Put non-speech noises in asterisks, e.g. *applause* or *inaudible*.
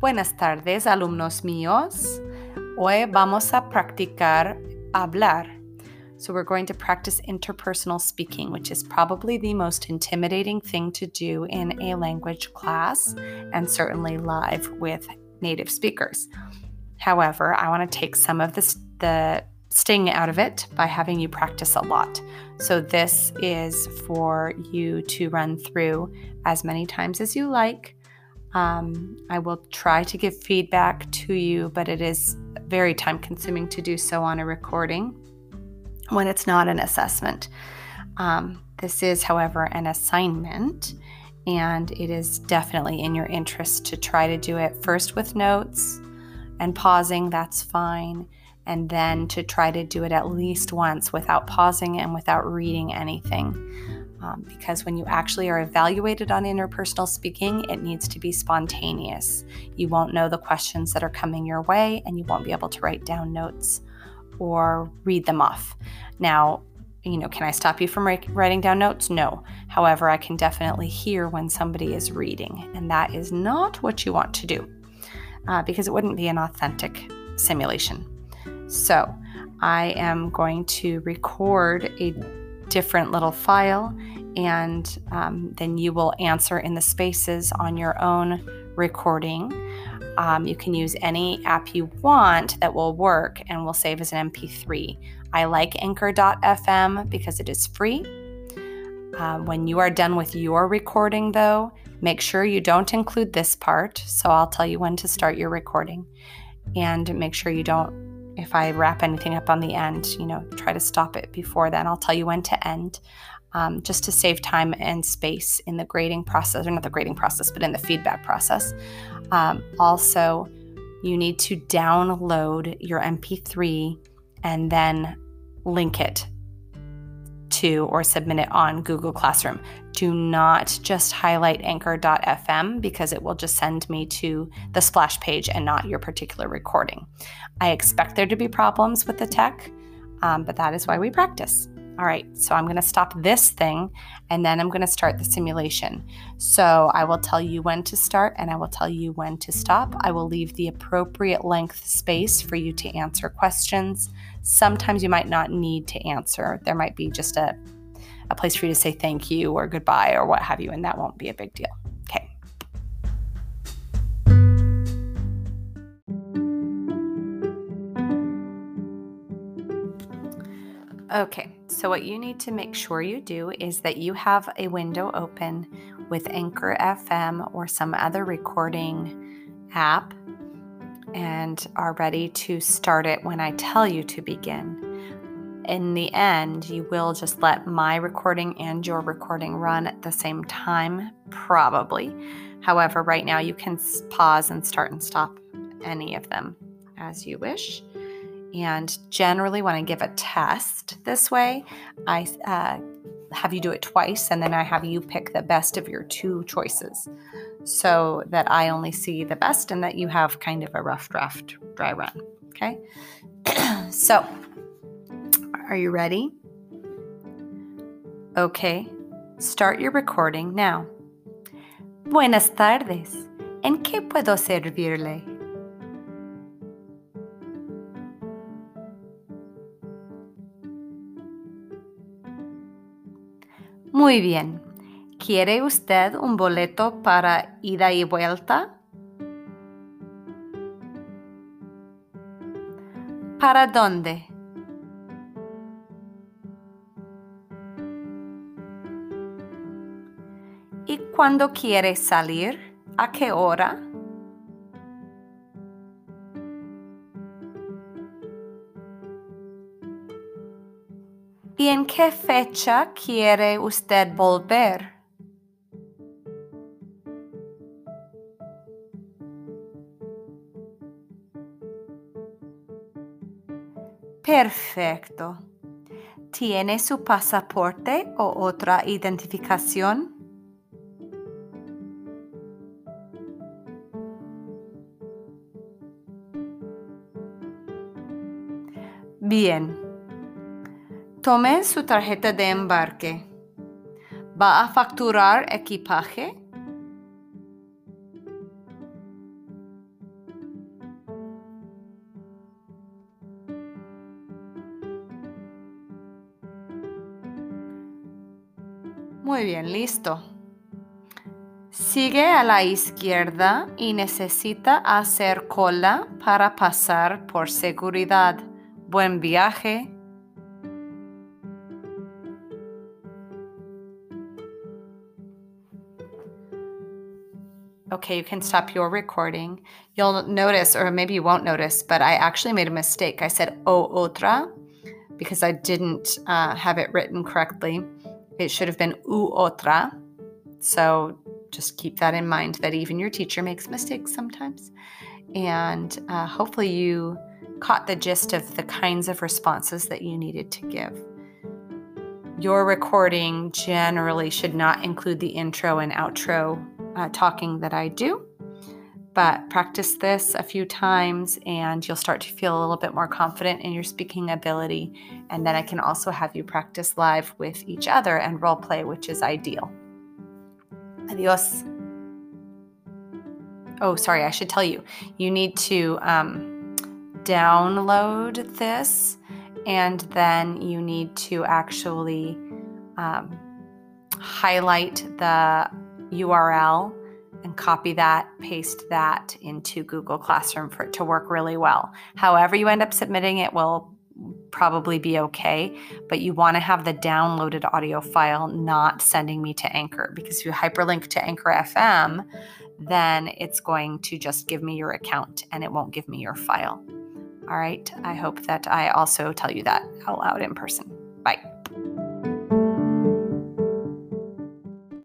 Buenas tardes, alumnos míos. Hoy vamos a practicar hablar. So, we're going to practice interpersonal speaking, which is probably the most intimidating thing to do in a language class and certainly live with native speakers. However, I want to take some of this, the sting out of it by having you practice a lot. So, this is for you to run through as many times as you like um, I will try to give feedback to you, but it is very time consuming to do so on a recording when it's not an assessment. Um, this is, however, an assignment, and it is definitely in your interest to try to do it first with notes and pausing, that's fine, and then to try to do it at least once without pausing and without reading anything um, because when you actually are evaluated on interpersonal speaking, it needs to be spontaneous. You won't know the questions that are coming your way, and you won't be able to write down notes or read them off. Now, you know, can I stop you from writing down notes? No. However, I can definitely hear when somebody is reading, and that is not what you want to do uh, because it wouldn't be an authentic simulation. So, I am going to record a different little file, and um, then you will answer in the spaces on your own recording. Um, you can use any app you want that will work and will save as an MP3. I like Anchor.fm because it is free. Um, when you are done with your recording, though, make sure you don't include this part. So I'll tell you when to start your recording. And make sure you don't if I wrap anything up on the end, you know, try to stop it before then. I'll tell you when to end, um, just to save time and space in the grading process, or not the grading process, but in the feedback process. Um, also, you need to download your MP3 and then link it to or submit it on Google Classroom. Do not just highlight anchor.fm because it will just send me to the splash page and not your particular recording. I expect there to be problems with the tech, um, but that is why we practice. All right, so I'm going to stop this thing and then I'm going to start the simulation. So I will tell you when to start and I will tell you when to stop. I will leave the appropriate length space for you to answer questions. Sometimes you might not need to answer, there might be just a, a place for you to say thank you or goodbye or what have you, and that won't be a big deal. Okay. Okay, so what you need to make sure you do is that you have a window open with Anchor FM or some other recording app and are ready to start it when I tell you to begin. In the end, you will just let my recording and your recording run at the same time, probably. However, right now you can pause and start and stop any of them as you wish. And generally, when I give a test this way, I uh, have you do it twice and then I have you pick the best of your two choices so that I only see the best and that you have kind of a rough draft dry run. Okay. *clears throat* so, are you ready? Okay. Start your recording now. Buenas tardes. ¿En qué puedo servirle? Muy bien. ¿Quiere usted un boleto para ida y vuelta? ¿Para dónde? ¿Y cuándo quiere salir? ¿A qué hora? ¿Y en qué fecha quiere usted volver? Perfecto. ¿Tiene su pasaporte o otra identificación? Bien. Tomen su tarjeta de embarque. ¿Va a facturar equipaje? Muy bien, listo. Sigue a la izquierda y necesita hacer cola para pasar por seguridad. Buen viaje. Okay, you can stop your recording. You'll notice, or maybe you won't notice, but I actually made a mistake. I said o otra because I didn't uh, have it written correctly. It should have been u otra. So just keep that in mind that even your teacher makes mistakes sometimes. And uh, hopefully, you caught the gist of the kinds of responses that you needed to give. Your recording generally should not include the intro and outro uh, talking that I do, but practice this a few times and you'll start to feel a little bit more confident in your speaking ability. And then I can also have you practice live with each other and role play, which is ideal. Adios. Oh, sorry, I should tell you. You need to um, download this and then you need to actually um, highlight the URL and copy that, paste that into Google Classroom for it to work really well. However, you end up submitting it will probably be okay, but you want to have the downloaded audio file not sending me to Anchor because if you hyperlink to Anchor FM, then it's going to just give me your account and it won't give me your file. All right, I hope that I also tell you that out loud in person. Bye.